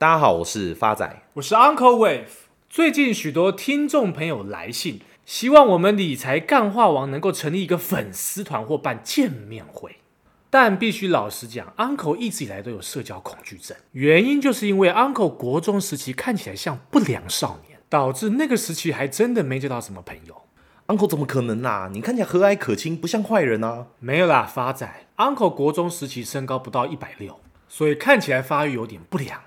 大家好，我是发仔，我是 Uncle Wave。最近许多听众朋友来信，希望我们理财干话王能够成立一个粉丝团或办见面会。但必须老实讲，Uncle 一直以来都有社交恐惧症，原因就是因为 Uncle 国中时期看起来像不良少年，导致那个时期还真的没交到什么朋友。Uncle 怎么可能啦、啊？你看起来和蔼可亲，不像坏人啊。没有啦，发仔，Uncle 国中时期身高不到一百六，所以看起来发育有点不良。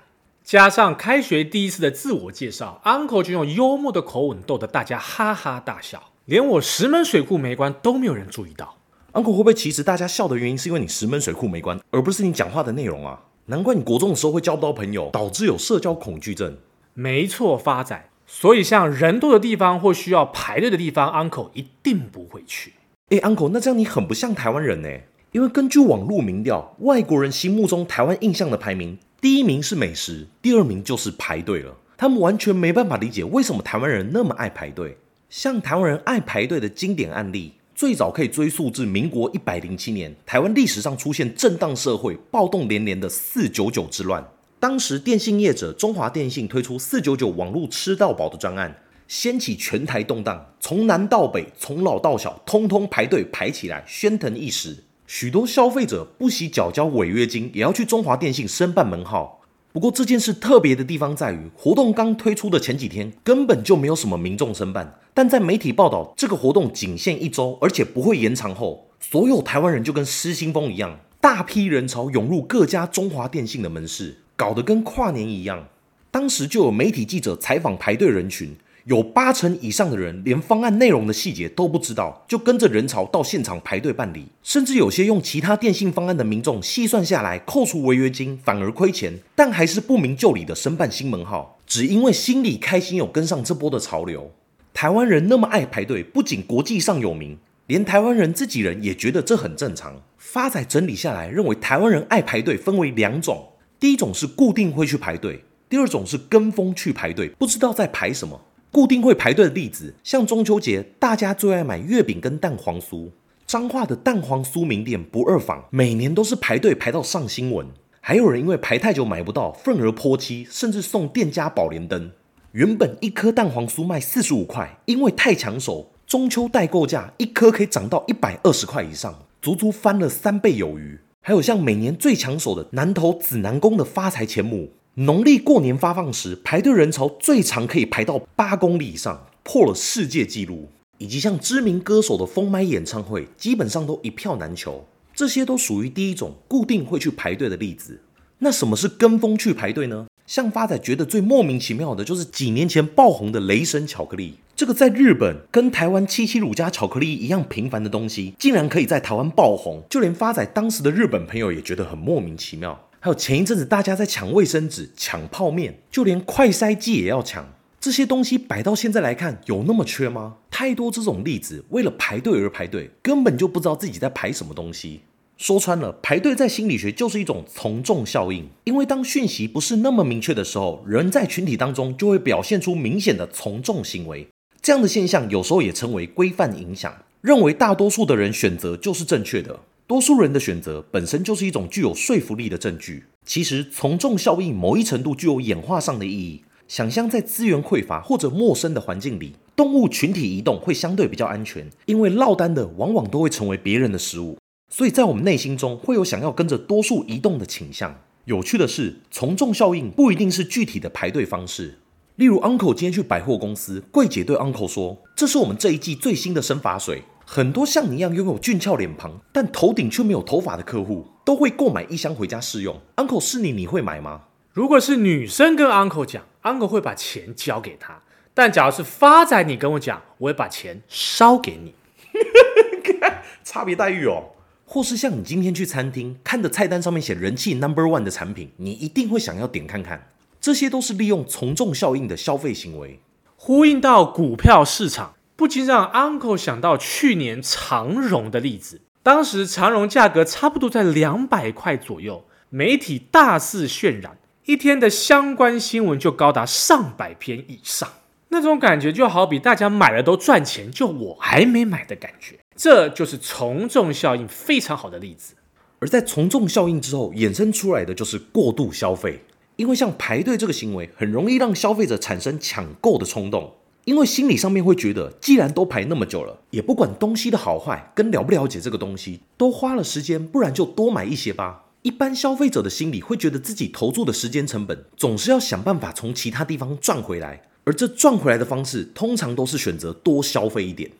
加上开学第一次的自我介绍，Uncle 就用幽默的口吻逗得大家哈哈大笑，连我石门水库没关都没有人注意到。Uncle 会不会其实大家笑的原因是因为你石门水库没关，而不是你讲话的内容啊？难怪你国中的时候会交不到朋友，导致有社交恐惧症。没错，发仔。所以，像人多的地方或需要排队的地方，Uncle 一定不会去。哎，Uncle，那这样你很不像台湾人呢？因为根据网络民调，外国人心目中台湾印象的排名，第一名是美食，第二名就是排队了。他们完全没办法理解为什么台湾人那么爱排队。像台湾人爱排队的经典案例，最早可以追溯至民国一百零七年，台湾历史上出现震荡社会、暴动连连的四九九之乱。当时电信业者中华电信推出四九九网络吃到饱的专案，掀起全台动荡，从南到北，从老到小，通通排队排起来，喧腾一时。许多消费者不惜缴交违约金，也要去中华电信申办门号。不过这件事特别的地方在于，活动刚推出的前几天，根本就没有什么民众申办。但在媒体报道这个活动仅限一周，而且不会延长后，所有台湾人就跟失心疯一样，大批人潮涌入各家中华电信的门市。搞得跟跨年一样，当时就有媒体记者采访排队人群，有八成以上的人连方案内容的细节都不知道，就跟着人潮到现场排队办理，甚至有些用其他电信方案的民众细算下来，扣除违约金反而亏钱，但还是不明就里的申办新门号，只因为心里开心有跟上这波的潮流。台湾人那么爱排队，不仅国际上有名，连台湾人自己人也觉得这很正常。发仔整理下来，认为台湾人爱排队分为两种。第一种是固定会去排队，第二种是跟风去排队，不知道在排什么。固定会排队的例子，像中秋节，大家最爱买月饼跟蛋黄酥。彰化的蛋黄酥名店不二坊，每年都是排队排到上新闻。还有人因为排太久买不到，愤而泼漆，甚至送店家宝莲灯。原本一颗蛋黄酥卖四十五块，因为太抢手，中秋代购价一颗可以涨到一百二十块以上，足足翻了三倍有余。还有像每年最抢手的南投紫南宫的发财钱母，农历过年发放时排队人潮最长可以排到八公里以上，破了世界纪录。以及像知名歌手的封麦演唱会，基本上都一票难求。这些都属于第一种固定会去排队的例子。那什么是跟风去排队呢？像发仔觉得最莫名其妙的就是几年前爆红的雷神巧克力。这个在日本跟台湾七七乳加巧克力一样平凡的东西，竟然可以在台湾爆红，就连发仔当时的日本朋友也觉得很莫名其妙。还有前一阵子大家在抢卫生纸、抢泡面，就连快筛剂也要抢，这些东西摆到现在来看，有那么缺吗？太多这种例子，为了排队而排队，根本就不知道自己在排什么东西。说穿了，排队在心理学就是一种从众效应，因为当讯息不是那么明确的时候，人在群体当中就会表现出明显的从众行为。这样的现象有时候也称为规范影响，认为大多数的人选择就是正确的，多数人的选择本身就是一种具有说服力的证据。其实从众效应某一程度具有演化上的意义。想象在资源匮乏或者陌生的环境里，动物群体移动会相对比较安全，因为落单的往往都会成为别人的食物。所以在我们内心中会有想要跟着多数移动的倾向。有趣的是，从众效应不一定是具体的排队方式。例如，Uncle 今天去百货公司，柜姐对 Uncle 说：“这是我们这一季最新的生发水，很多像你一样拥有俊俏脸庞，但头顶却没有头发的客户，都会购买一箱回家试用。”Uncle 是你，你会买吗？如果是女生跟 Uncle 讲，Uncle 会把钱交给她；但假如是发仔，你跟我讲，我会把钱烧给你。差别待遇哦。或是像你今天去餐厅，看的菜单上面写人气 Number One 的产品，你一定会想要点看看。这些都是利用从众效应的消费行为，呼应到股票市场，不禁让 Uncle 想到去年长荣的例子。当时长荣价格差不多在两百块左右，媒体大肆渲染，一天的相关新闻就高达上百篇以上。那种感觉就好比大家买了都赚钱，就我还没买的感觉。这就是从众效应非常好的例子。而在从众效应之后衍生出来的就是过度消费。因为像排队这个行为，很容易让消费者产生抢购的冲动。因为心理上面会觉得，既然都排那么久了，也不管东西的好坏跟了不了解这个东西，都花了时间，不然就多买一些吧。一般消费者的心理会觉得自己投注的时间成本，总是要想办法从其他地方赚回来，而这赚回来的方式，通常都是选择多消费一点。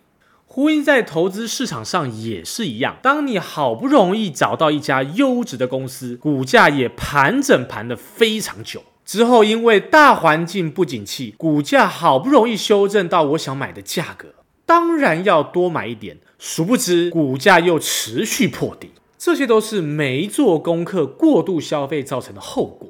呼应在投资市场上也是一样，当你好不容易找到一家优质的公司，股价也盘整盘的非常久。之后，因为大环境不景气，股价好不容易修正到我想买的价格，当然要多买一点。殊不知，股价又持续破底，这些都是没做功课、过度消费造成的后果。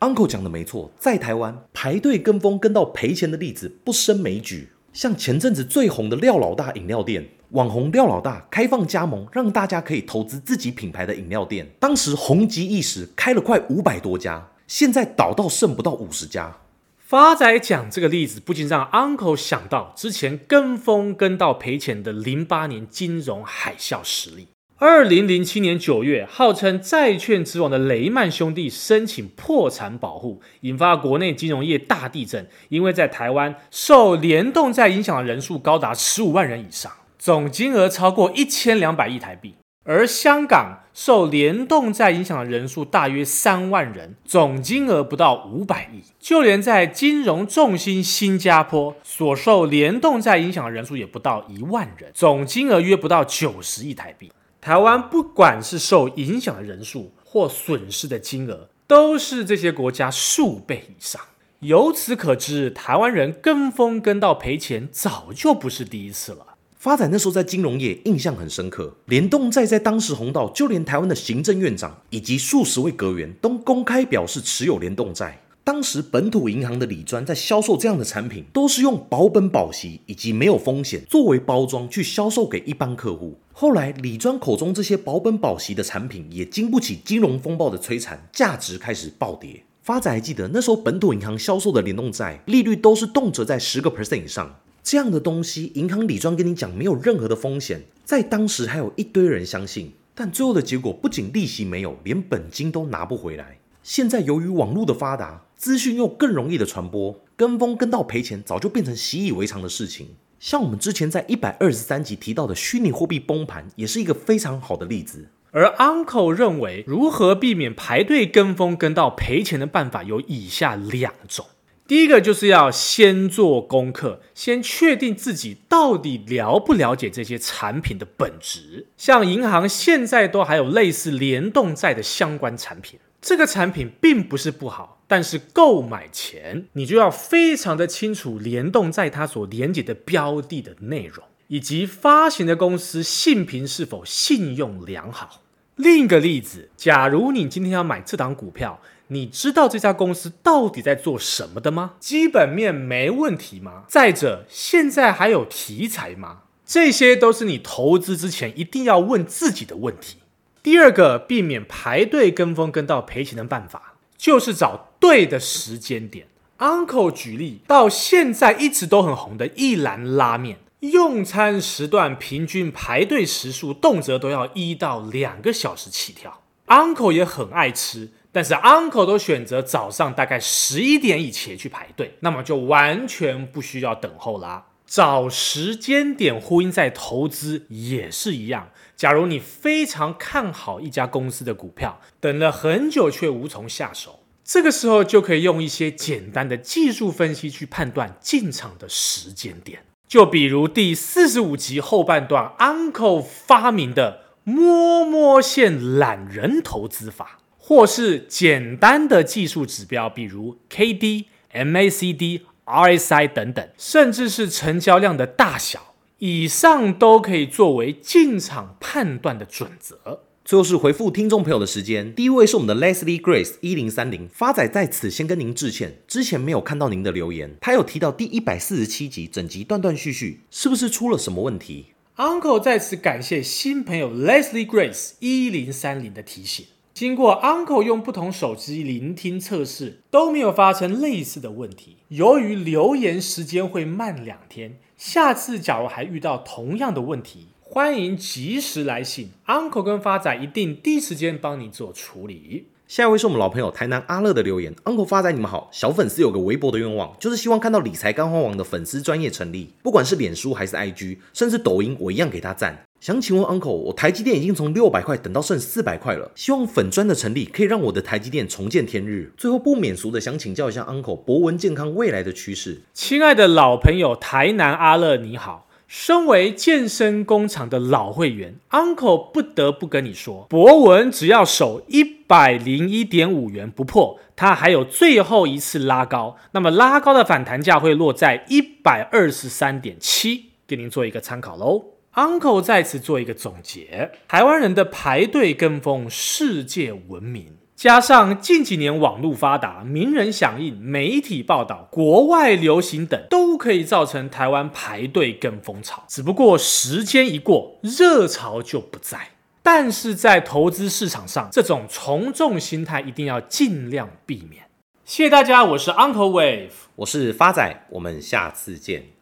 Uncle 讲的没错，在台湾排队跟风跟到赔钱的例子不胜枚举。像前阵子最红的廖老大饮料店，网红廖老大开放加盟，让大家可以投资自己品牌的饮料店，当时红极一时，开了快五百多家。现在倒到剩不到五十家。发仔讲这个例子，不禁让 Uncle 想到之前跟风跟到赔钱的零八年金融海啸实例。二零零七年九月，号称债券之王的雷曼兄弟申请破产保护，引发国内金融业大地震。因为在台湾受联动债影响的人数高达十五万人以上，总金额超过一千两百亿台币。而香港受联动债影响的人数大约三万人，总金额不到五百亿。就连在金融重心新加坡，所受联动债影响的人数也不到一万人，总金额约不到九十亿台币。台湾不管是受影响的人数或损失的金额，都是这些国家数倍以上。由此可知，台湾人跟风跟到赔钱，早就不是第一次了。发展那时候在金融业印象很深刻，联动债在当时红到，就连台湾的行政院长以及数十位阁员都公开表示持有联动债。当时本土银行的李专在销售这样的产品，都是用保本保息以及没有风险作为包装去销售给一般客户。后来李专口中这些保本保息的产品也经不起金融风暴的摧残，价值开始暴跌。发仔还记得那时候本土银行销售的联动债利率都是动辄在十个 percent 以上。这样的东西，银行理专跟你讲没有任何的风险，在当时还有一堆人相信，但最后的结果不仅利息没有，连本金都拿不回来。现在由于网络的发达，资讯又更容易的传播，跟风跟到赔钱早就变成习以为常的事情。像我们之前在一百二十三集提到的虚拟货币崩盘，也是一个非常好的例子。而 Uncle 认为，如何避免排队跟风跟到赔钱的办法有以下两种。第一个就是要先做功课，先确定自己到底了不了解这些产品的本质。像银行现在都还有类似联动债的相关产品，这个产品并不是不好，但是购买前你就要非常的清楚联动债它所连接的标的的内容，以及发行的公司信评是否信用良好。另一个例子，假如你今天要买这档股票。你知道这家公司到底在做什么的吗？基本面没问题吗？再者，现在还有题材吗？这些都是你投资之前一定要问自己的问题。第二个，避免排队跟风跟到赔钱的办法，就是找对的时间点。Uncle 举例，到现在一直都很红的一兰拉面，用餐时段平均排队时数动辄都要一到两个小时起跳。Uncle 也很爱吃。但是 Uncle 都选择早上大概十一点以前去排队，那么就完全不需要等候啦。找时间点呼应在投资也是一样。假如你非常看好一家公司的股票，等了很久却无从下手，这个时候就可以用一些简单的技术分析去判断进场的时间点。就比如第四十五集后半段 Uncle 发明的摸摸线懒人投资法。或是简单的技术指标，比如 K D、M A C D、R S I 等等，甚至是成交量的大小，以上都可以作为进场判断的准则。最后是回复听众朋友的时间，第一位是我们的 Leslie Grace 一零三零，发仔在此先跟您致歉，之前没有看到您的留言。他有提到第一百四十七集整集断断续续，是不是出了什么问题？Uncle 在此感谢新朋友 Leslie Grace 一零三零的提醒。经过 Uncle 用不同手机聆听测试，都没有发生类似的问题。由于留言时间会慢两天，下次假如还遇到同样的问题，欢迎及时来信，Uncle 跟发仔一定第一时间帮你做处理。下一位是我们老朋友台南阿乐的留言，Uncle 发仔你们好，小粉丝有个微薄的愿望，就是希望看到理财干货王的粉丝专业成立，不管是脸书还是 IG，甚至抖音，我一样给他赞。想请问 Uncle，我台积电已经从六百块等到剩四百块了，希望粉砖的成立可以让我的台积电重见天日。最后不免俗的想请教一下 Uncle，博文健康未来的趋势。亲爱的老朋友台南阿乐你好。身为健身工厂的老会员，Uncle 不得不跟你说，博文只要守一百零一点五元不破，它还有最后一次拉高，那么拉高的反弹价会落在一百二十三点七，给您做一个参考喽。Uncle 在此做一个总结，台湾人的排队跟风世界闻名。加上近几年网络发达、名人响应、媒体报道、国外流行等，都可以造成台湾排队跟风潮。只不过时间一过，热潮就不在。但是在投资市场上，这种从众心态一定要尽量避免。谢谢大家，我是 Uncle Wave，我是发仔，我们下次见。